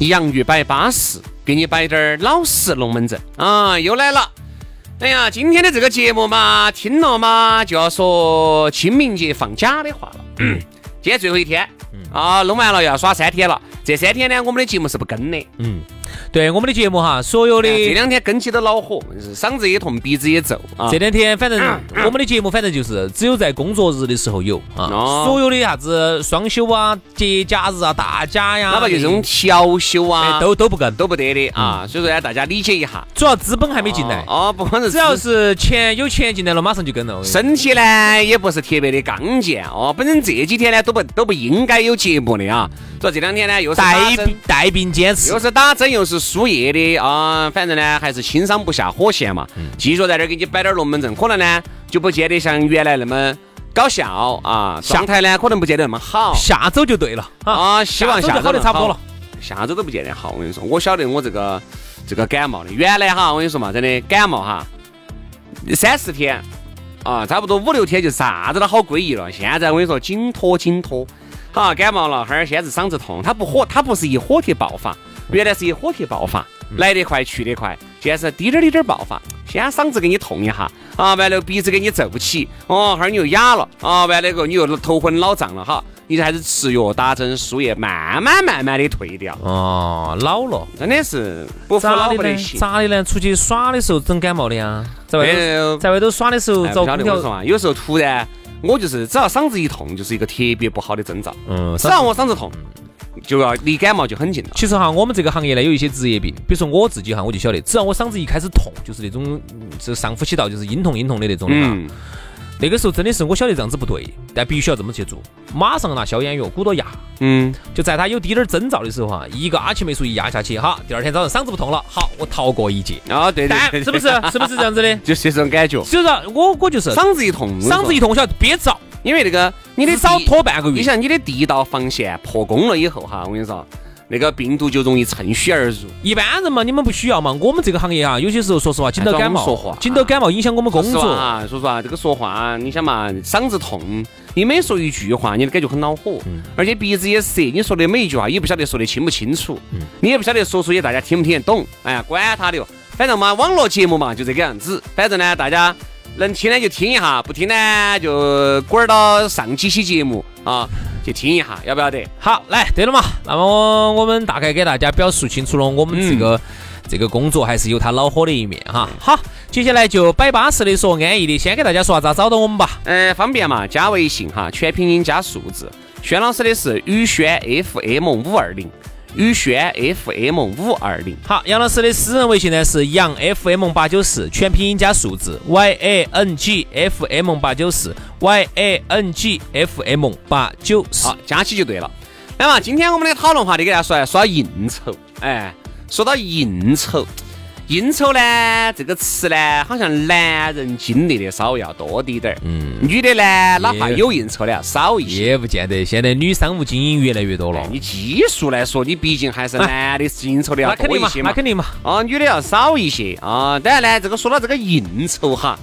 洋芋摆巴适，给你摆点儿老实龙门阵啊！又来了。哎呀，今天的这个节目嘛，听了嘛就要说清明节放假的话了。嗯，今天最后一天啊，弄完了要耍三天了。这三天呢，我们的节目是不更的。嗯。对我们的节目哈，所有的这两天跟起都恼火，嗓子也痛，鼻子也皱啊。这两天反正 我们的节目反正就是只有在工作日的时候有啊。所有的啥子双休啊、节假日啊、大假呀，哪怕就这种调休啊，都都不跟，都不得的啊。所以说呢，大家理解一下。主要资本还没进来哦，不可能。只要是钱有钱进来了，马上就跟了。身体呢也不是特别的刚健哦，本身这几天呢都不都不应该有节目的啊。说这两天呢又是带带病坚持，又是打针又是输液的啊，反正呢还是轻伤不下火线嘛。继续在这儿给你摆点龙门阵，可能呢就不见得像原来那么搞笑啊，状态呢可能不见得那么好。下周就对了啊，希望下周好的差不多了。下周都不见得好，我跟你说，我晓得我这个这个感冒的，原来哈我跟你说嘛，真的感冒哈三四天啊，差不多五六天就啥子都好归一了。现在我跟你说紧拖紧拖。好，感冒了，哈儿先是嗓子痛，它不火，它不是一火贴爆发，原来是一火气爆发，来得快去得快，现在是滴点儿滴点儿爆发，先嗓子给你痛一下，啊，完了鼻子给你皱起，哦，哈儿你又哑了，啊，完了个你又头昏脑胀了，哈，你就还是吃药打针输液，慢慢慢慢的退掉。哦，老了，真的是不服老不得行。咋的呢？出去耍的时候整感冒的呀？在外头在外头耍的时候遭空调。有时候突然。我就是只要嗓子一痛，就是一个特别不好的征兆。嗯，只要我嗓子痛，就要离感冒就很近了。其实哈，我们这个行业呢，有一些职业病，比如说我自己哈，我就晓得，只要我嗓子一开始痛，就是那种是上呼吸道就是阴痛阴痛的那种的嘛。那个时候真的是我晓得这样子不对，但必须要这么去做，马上拿消炎药，鼓捣压。嗯，就在他有滴点儿征兆的时候哈，一个阿奇霉素一压下去，哈，第二天早上嗓子不痛了，好，我逃过一劫。啊，对对，是不是？是不是这样子的？就是这种感觉。所以说，我我就是嗓子一痛，嗓子一痛，我晓得憋着。因为那个，你得少拖半个月。你想，你的第一道防线破功了以后哈，我跟你说，那个病毒就容易趁虚而入。一般人嘛，你们不需要嘛。我们这个行业啊，有些时候说实话，紧到感冒，紧到感冒影响我们工作。啊，说实话，这个说话，你想嘛，嗓子痛，你每说一句话，你都感觉很恼火。而且鼻子也涩，你说的每一句话也不晓得说的清不清楚，你也不晓得说出去大家听不听得懂。哎呀，管他的哟，反正嘛，网络节目嘛就这个样子。反正呢，大家。能听呢就听一下，不听呢就滚到上几期节目啊，就听一下，要不要得？好，来，对了嘛，那么我们大概给大家表述清楚了，我们这个这个工作还是有它恼火的一面哈。好，接下来就摆巴适的说安逸的，先给大家说下咋找到我们吧。呃，方便嘛，加微信哈，全拼音加数字。轩老师的是宇轩 FM 五二零。宇轩 FM 五二零，好，杨老师的私人微信呢是杨 FM 八九四，全拼音加数字 Y A N G F M 八九四 Y A N G F M 八九四，好，加起就对了。那么今天我们的讨论话题给大家说说应酬，哎，说到应酬。应酬呢，这个词呢，好像男人经历的稍微要多滴点儿。嗯，女的呢，哪怕有应酬的要少一些。也不见得，现在女商务精英越来越多了。你基数来说，你毕竟还是男的是应酬的要多一些嘛。那肯定嘛，哦，女的要少一些啊。当然呢，这个说到这个应酬哈，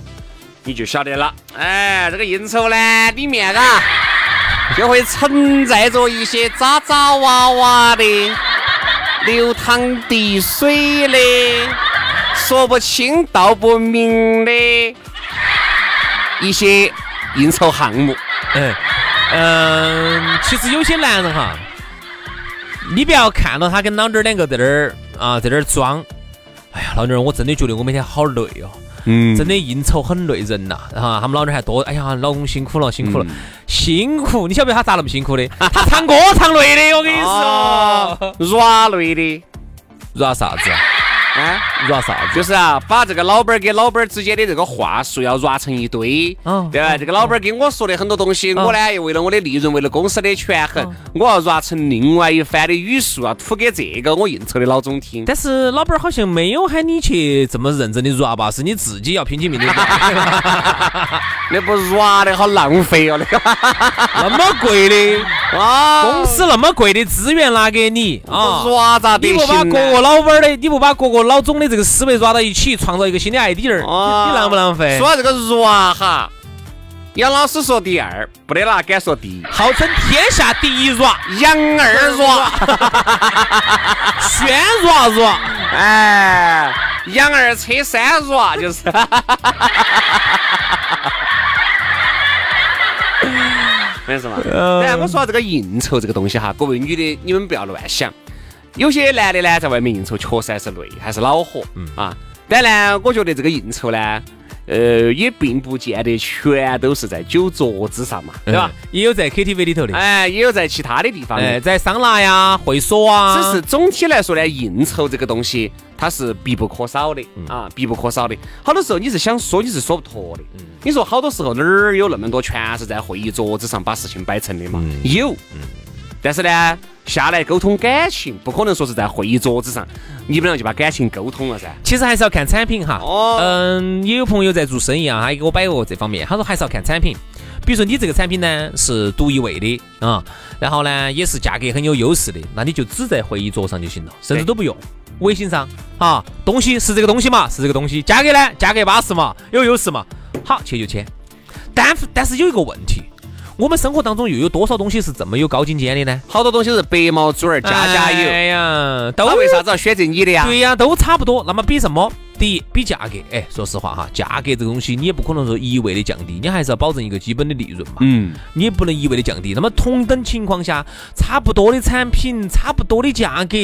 你就晓得了。哎，这个应酬呢，里面啊，就会存在着一些渣渣哇哇的、流淌滴水的。说不清道不明的一些应酬项目，嗯嗯，其实有些男人哈，你不要看到他跟老娘儿两个在那儿啊，在那儿装。哎呀，老娘儿，我真的觉得我每天好累哦。嗯，真的应酬很累人呐，然后他们老娘还多，哎呀，老公辛苦了，辛苦了，辛苦！你晓不晓得他咋那么辛苦的？他唱歌唱累的，我跟你说，软累的，软啥子？啊，软啥子？就是啊，把这个老板儿跟老板儿之间的这个话术要软成一堆，嗯，对吧？这个老板儿跟我说的很多东西，我呢又为了我的利润，为了公司的权衡，我要软成另外一番的语速啊，吐给这个我应酬的老总听。但是老板儿好像没有喊你去这么认真的软吧？是你自己要拼起命的软。那不软的好浪费哦，那个 那么贵的啊，公司那么贵的资源拿给你啊，软咋得你不把各个老板儿的，你不把各个。老总的这个思维抓到一起，创造一个新的 idea，你浪不浪费？说这个软哈，杨老师说第二，不得哪敢说第一，号称天下第一软，杨二软，轩软软，哎，杨二车三软就是。没事嘛？哎，我说这个应酬这个东西哈，各位女的，你们不要乱想。有些男的呢，在外面应酬确实还是累，还是恼火，嗯啊。但呢，我觉得这个应酬呢，呃，也并不见得全都是在酒桌子上嘛，对吧？也有在 KTV 里头的，哎，也有在其他的地方，哎，在桑拿呀、会所啊。只是总体来说呢，应酬这个东西它是必不可少的啊，必不可少的。好多时候你是想说，你是说不脱的。你说好多时候哪儿有那么多全是在会议桌子上把事情摆成的嘛？有。但是呢，下来沟通感情，不可能说是在会议桌子上，你们俩就把感情沟通了噻。其实还是要看产品哈。哦。嗯，也有朋友在做生意啊，他也给我摆过这方面。他说还是要看产品，比如说你这个产品呢是独一位的啊，然后呢也是价格很有优势的，那你就只在会议桌上就行了，甚至都不用微信上啊。东西是这个东西嘛，是这个东西，价格呢价格巴适嘛，有优势嘛，好签就签。但但是有一个问题。我们生活当中又有多少东西是这么有高精尖的呢？好多东西是白毛猪儿家家有。哎呀，都为啥子要选择你的呀？对呀，都差不多。那么比什么？第一，比价格，哎，说实话哈，价格这个东西你也不可能说一味的降低，你还是要保证一个基本的利润嘛。嗯。你也不能一味的降低。那么同等情况下，差不多的产品，差不多的价格，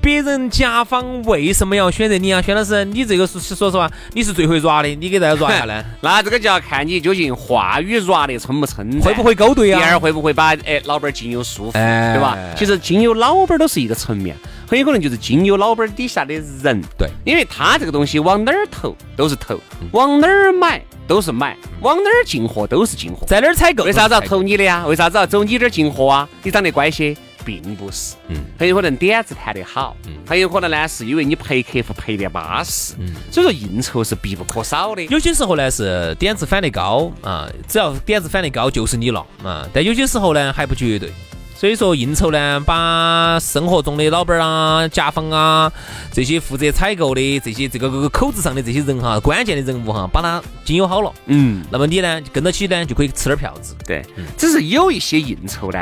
别人甲方为什么要选择你啊？薛老师，你这个是说实话，你是最会抓的，你给大家抓一下呢？那这个就要看你究竟话语抓的称不称，会不会勾兑啊？第二，会不会把哎老板儿经由舒服，对吧？其实经营老板都是一个层面。很有可能就是金牛老板底下的人，对，因为他这个东西往哪儿投都是投，往哪儿买都是买，往哪儿进货都是进货，在哪儿采购？为啥子要投你的呀？为啥子要走你这儿进货啊？你长得乖些，并不是，嗯，很有可能点子谈得好，嗯，很有可能呢是因为你陪客户陪得巴适，嗯，所以说应酬是必不可少的。有些时候呢是点子反得高啊，只要点子反得高就是你了啊，但有些时候呢还不绝对。所以说应酬呢，把生活中的老板啊、甲方啊这些负责采购的这些这个个口子上的这些人哈，关键的人物哈，把他经营好了，嗯，那么你呢跟到起呢就可以吃点票子。对，只是有一些应酬呢，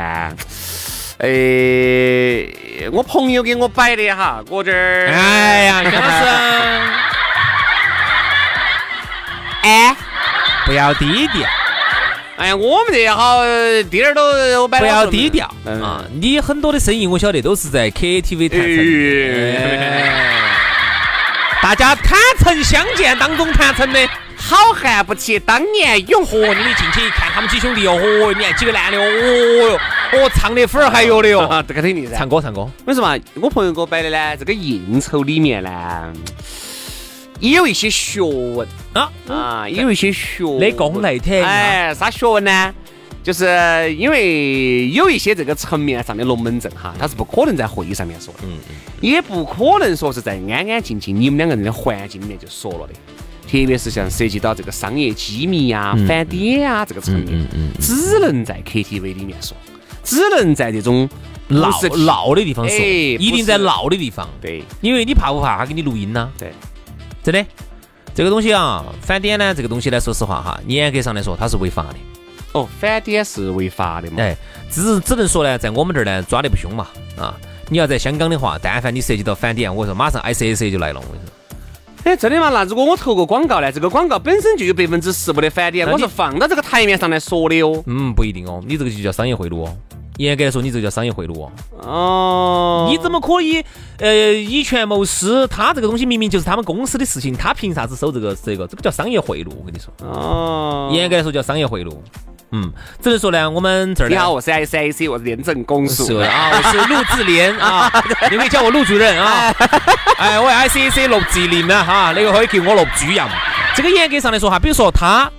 哎，我朋友给我摆的哈，我这儿，哎呀，薛老师，哎，不要低调。哎呀，我们这好，滴点儿都我摆不要低调啊！你很多的生意我晓得都是在 KTV 谈成，大家坦诚相见当中谈成的。好汉不提当年勇，嚯！你们进去一看他们几兄弟哦，嚯！你看几个男的哦哟，哦，唱的粉儿还有的哟，这个肯定噻。唱歌唱歌，为什么？我朋友给我摆的呢，这个应酬里面呢。也有一些学问啊啊，也有一些学问的功内体。哎，啥学问呢？就是因为有一些这个层面上的龙门阵哈，他是不可能在会议上面说的，嗯嗯，也不可能说是在安安静静你们两个人的环境里面就说了的。特别是像涉及到这个商业机密呀、返点啊这个层面，嗯嗯，只能在 KTV 里面说，只能在这种闹闹的地方说，一定在闹的地方。对，因为你怕不怕他给你录音呢？对。真的，这个东西啊，返点呢，这个东西呢，说实话哈，严格上来说它是违法的。哦，返点是违法的嘛？哎，只只能说呢，在我们这儿呢抓得不凶嘛。啊，你要在香港的话，但凡你涉及到返点，我说马上 I C S A 就来了。我跟你说，哎，真的吗？那如果我投个广告呢？这个广告本身就有百分之十五的返点，我是放到这个台面上来说的哦。嗯，不一定哦，你这个就叫商业贿赂哦。严格来说，你这个叫商业贿赂哦。哦，你怎么可以呃以权谋私？他这个东西明明就是他们公司的事情，他凭啥子收这个这个？这个叫商业贿赂，我跟你说。哦，严格来说叫商业贿赂。嗯，只能说呢，我们这儿呢你好，我是 SIC，我是廉政公署啊，我是陆志廉啊，你可以叫我陆主任啊。哎，我是 ICAC 陆志廉啊，哈，那个可以叫我陆主任。这个严格上来说哈，比如说他，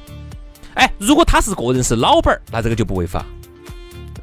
哎，如果他是个人是老板儿，那这个就不违法，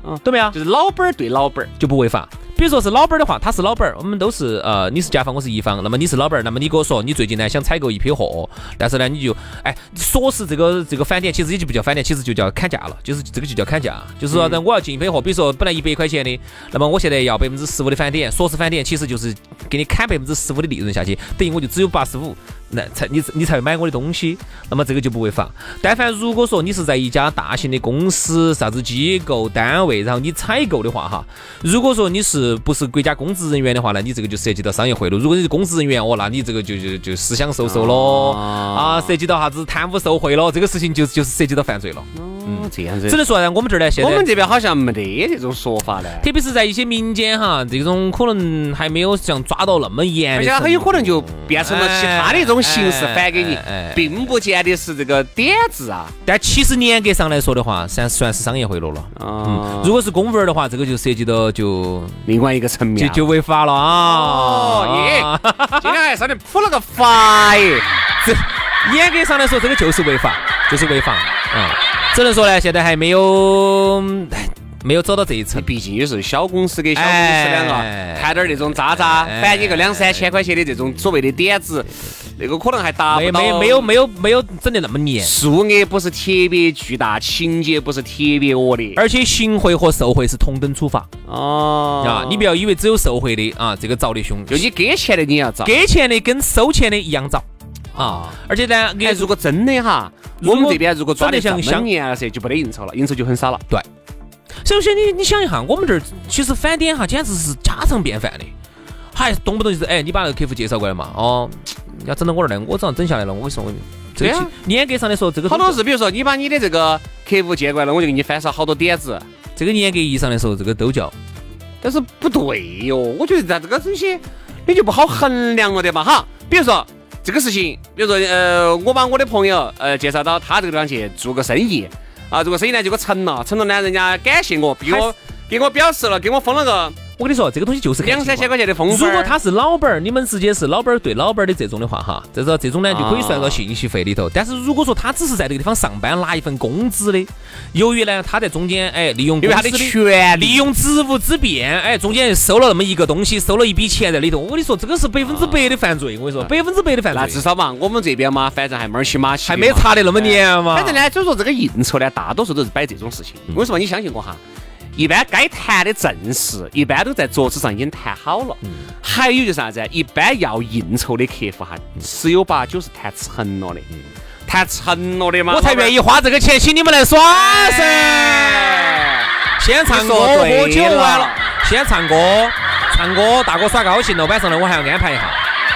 嗯对没有？就是老板儿对老板儿，就不违法。比如说是老板儿的话，他是老板儿，我们都是呃，你是甲方，我是乙方，那么你是老板儿，那么你给我说你最近呢想采购一批货，但是呢你就哎说是这个这个返点，其实也就不叫返点，其实就叫砍价了，就是这个就叫砍价，就是说呢我要进一批货，比如说本来一百块钱的，那么我现在要百分之十五的返点，说是返点，其实就是给你砍百分之十五的利润下去，等于我就只有八十五。那才你你才会买我的东西，那么这个就不违法。但凡如果说你是在一家大型的公司、啥子机构单位，然后你采购的话哈，如果说你是不是国家公职人员的话呢，你这个就涉及到商业贿赂。如果你是公职人员哦，那你这个就就就思想受受咯啊，涉及到啥子贪污受贿咯，这个事情就就是涉及到犯罪了。哦，这样子只。能说呢，我们这儿呢现在我们。这边好像没得这种说法呢，特别是在一些民间哈，这种可能还没有像抓到那么严而且很有可能就变成了其他的一种形式返给你并不见得是这个点子啊。但其实严格上来说的话，算算是商业贿赂了。啊，如果是公务员的话，这个就涉及到就另外一个层面啊，就就违法了啊！哦耶今天还上面普了个法耶，这严格上来说，这个就是违法，就是违法。嗯，只能说呢，现在还没有哎没有走到这一层。毕竟有时候小公司跟小公司两哎个谈点儿那种渣渣，哎返你个两三千块钱的这种所谓的点子，那个可能还达不到。没没没有没有没有整得那么严，数额不是特别巨大，情节不是特别恶劣。而且行贿和受贿是同等处罚哦啊！你不要以为只有受贿的啊，这个遭的凶，就你给钱的你要遭。给钱的跟收钱的一样遭啊！而且呢，哎，如果真的哈，我们这边如果抓得像么真的像严了噻，就不得应酬了，应酬就很少了。对。首先你你想一下，我们这儿其实返点哈，简直是家常便饭的，还动不动就是哎，你把那个客户介绍过来嘛，哦，要整到我这儿来，我早上整下来了，我跟你说，我这个严格上来说，这个好多是，比如说你把你的这个客户接过来了，我就给你翻上好多点子，这个严格意义上来说，这个都叫但是不对哟。我觉得在这个东西你就不好衡量了的嘛哈。比如说这个事情，比如说呃，我把我的朋友呃介绍到他这个地方去做个生意。啊，做个生意呢结果成了，成了呢人家感谢我，给我给我表示了，给我封了个我跟你说，这个东西就是两三千块钱的封分儿。如果他是老板儿，你们直接是老板儿对老板儿的这种的话，哈，这个这种呢就可以算到信息费里头。但是如果说他只是在这个地方上班拿一份工资的，由于呢他在中间哎利用因为他的权利利用职务之便，哎中间收了那么一个东西，收了一笔钱在里头，我跟你说这个是百分之百的犯罪，我跟你说百分之百的犯罪，那至少嘛，我们这边嘛，反正还猫儿起马起的还，没查得那么严嘛。反正呢，就是说这个应酬呢，大多数都是摆这种事情。为什么？你相信我哈，一般该谈的正事，一般都在桌子上已经谈好了。还有就是啥子？一般要应酬的客户哈，十有八九是谈成了的。谈成了的嘛，我才愿意花这个钱请你们来耍噻。先唱歌喝酒完了，先唱歌，唱歌，大哥耍高兴了，晚上呢我还要安排一下。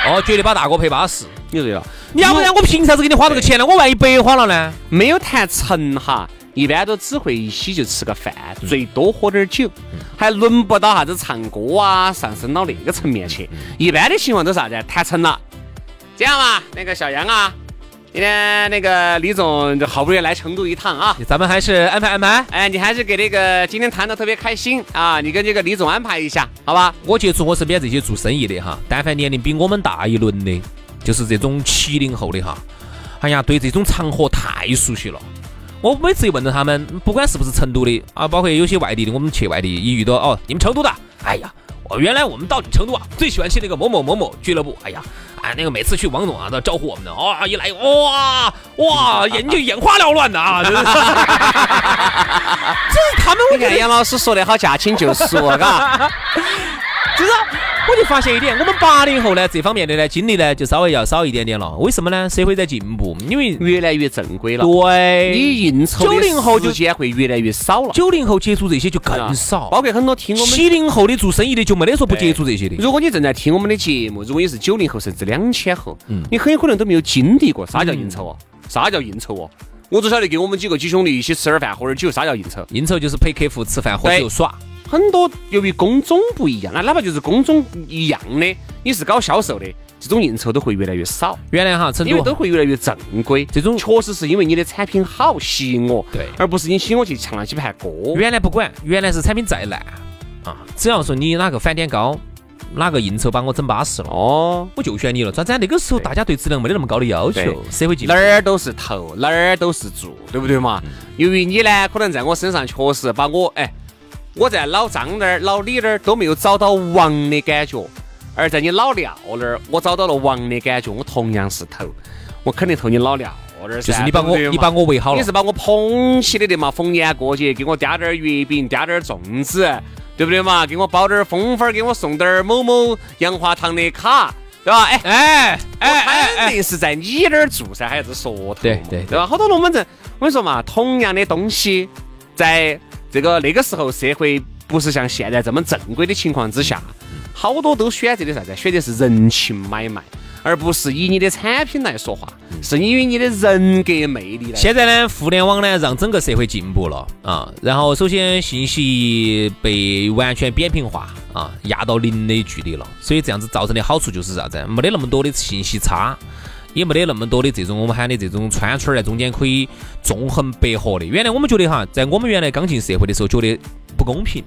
哦，绝对把大哥陪巴适。你对了，你要不然我凭啥子给你花这个钱呢？我万一白花了呢？没有谈成哈，一般都只会一起就吃个饭，最多喝点酒，还轮不到啥子唱歌啊，上升到那个层面去。一般的情况都是啥子？谈成了，这样嘛，那个小杨啊，今天那个李总就好不容易来成都一趟啊。咱们还是安排安排。哎，你还是给那个今天谈的特别开心啊！你跟这个李总安排一下，好吧？我接触我身边这些做生意的哈，但凡年龄比我们大一轮的，就是这种七零后的哈，哎呀，对这种场合太熟悉了。我每次一问到他们，不管是不是成都的啊，包括有些外地的，我们去外地一遇到哦，你们成都的，哎呀，我，原来我们到成都啊，最喜欢去那个某某某某俱乐部，哎呀，哎，那个每次去王总啊都招呼我们的，哦，一来哇哇，眼睛眼花缭乱的啊，真的是这是他们，我你觉得看杨老师说的好，驾轻就熟，嘎。就是我就发现一点，我们八零后呢这方面的呢经历呢就稍微要少一点点了。为什么呢？社会在进步，因为越来越正规了，对你应酬的90后就时间会越来越少了。九零后接触这些就更少，包括很多听我们。七零后的做生意的就没得说不接触这些的。如果你正在听我们的节目，如果你是九零后甚至两千后，你很有可能都没有经历过啥叫应酬哦，啥叫应酬哦。我只晓得跟我们几个几兄弟一起吃点饭、喝点酒，啥叫应酬？应酬就是陪客户吃饭、喝酒、耍。很多由于工种不一样，那哪怕就是工种一样的，你是搞销售的，这种应酬都会越来越少。原来哈，成因为都都会越来越正规。这种确实是因为你的产品好吸引我，对而不是你引我去唱那几盘歌。原来不管，原来是产品再烂啊，只要说你哪个返点高，哪个应酬把我整巴适了，哦，我就选你了。咋子啊？那个时候大家对质量没得那么高的要求，社会进步哪。儿都是投，哪儿都是做，对不对嘛？由于你呢，可能在我身上确实把我哎，我在老张那儿、老李那儿都没有找到王的感觉，而在你老廖那儿，我找到了王的感觉，我同样是投，我肯定投你老廖那儿噻。就是你把我你把我围好了你是把我捧起的的嘛？逢年过节给我嗲点儿月饼，嗲点儿粽子，对不对嘛？给我包点儿风粉儿，给我送点儿某某洋华堂的卡，对吧？哎。哎哎哎肯定是在你那儿住噻，还有这说头，对对对吧？好多龙门阵，我跟你说嘛，同样的东西，在这个那个时候社会不是像现在这么正规的情况之下，好多都选择的啥子？选择是人情买卖，而不是以你的产品来说话，是因为你的人格魅力来。现在呢，互联网呢让整个社会进步了啊。然后首先信息被完全扁平化啊，压到零的距离了。所以这样子造成的好处就是啥子？没得那么多的信息差，也没得那么多的这种我们喊的这种穿村儿在中间可以纵横捭阖的。原来我们觉得哈，在我们原来刚进社会的时候，觉得不公平。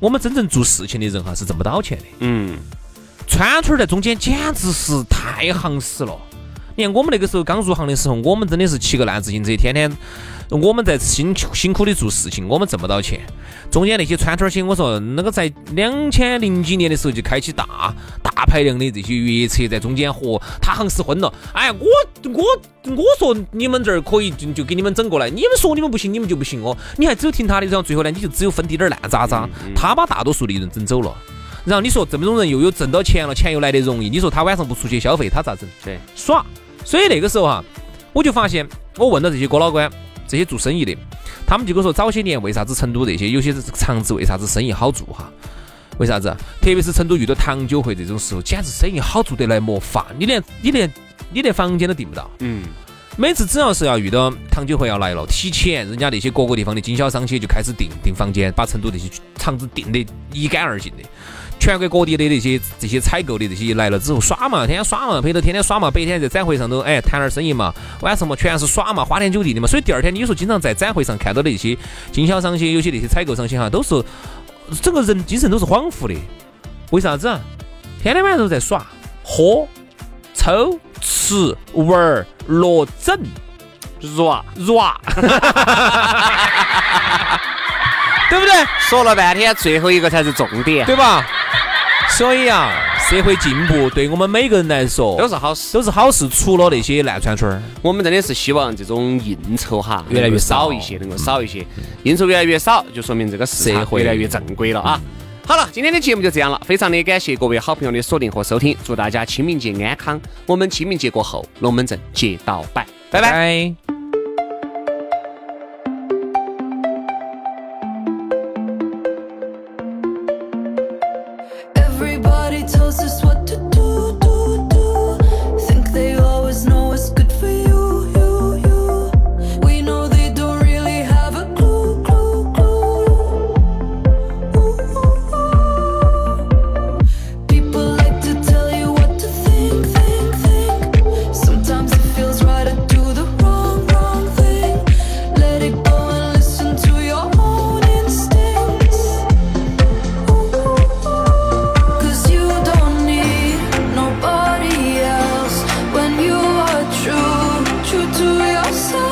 我们真正做事情的人哈是挣不到钱的。嗯，串串儿在中间简直是太行死了。你看我们那个时候刚入行的时候，我们真的是骑个烂自行车，天天我们在辛辛苦的做事情，我们挣不到钱。中间那些串串儿些，我说那个在两千零几年的时候就开启大大排量的这些越野车在中间和他行失婚了。哎，我我我说你们这儿可以就就给你们整过来，你们说你们不行，你们就不行哦。你还只有听他的，然后最后呢，你就只有分滴点儿烂渣渣，他把大多数利润整走了。然后你说这么种人又有挣到钱了，钱又来得容易，你说他晚上不出去消费，他咋整？对，耍。所以那个时候哈，我就发现，我问到这些哥老倌，这些做生意的，他们就跟我说，早些年为啥子成都这些有些厂子为啥子生意好做哈？为啥子？特别是成都遇到糖酒会这种时候，简直生意好做得来没法，你连你连你连房间都订不到。嗯，每次只要是要遇到糖酒会要来了，提前人家那些各个地方的经销商些就开始订订房间，把成都这些厂子订得一干二净的。全国各地的那些这些采购的这些来了之后耍嘛，天天耍嘛，陪着天天耍嘛，白天在展会上头哎谈点生意嘛，晚上嘛全是耍嘛，花天酒地的嘛。所以第二天你说经常在展会上看到的一些经销商些，有些那些采购商些哈，都是整个人精神都是恍惚的。为啥子啊？天天晚上都在耍、喝、抽、吃、玩儿、乐、整。软软，对不对？说了半天，最后一个才是重点，对吧？所以啊，社会进步对我们每个人来说都是好事。都是好事，除了那些烂串串儿。我们真的是希望这种应酬哈越来越少少一些，能够少一些。应酬越来越少，就说明这个社会越来越正规了啊。好了，今天的节目就这样了，非常的感谢各位好朋友的锁定和收听，祝大家清明节安康。我们清明节过后，龙门阵接到摆，拜拜。Everybody tells us so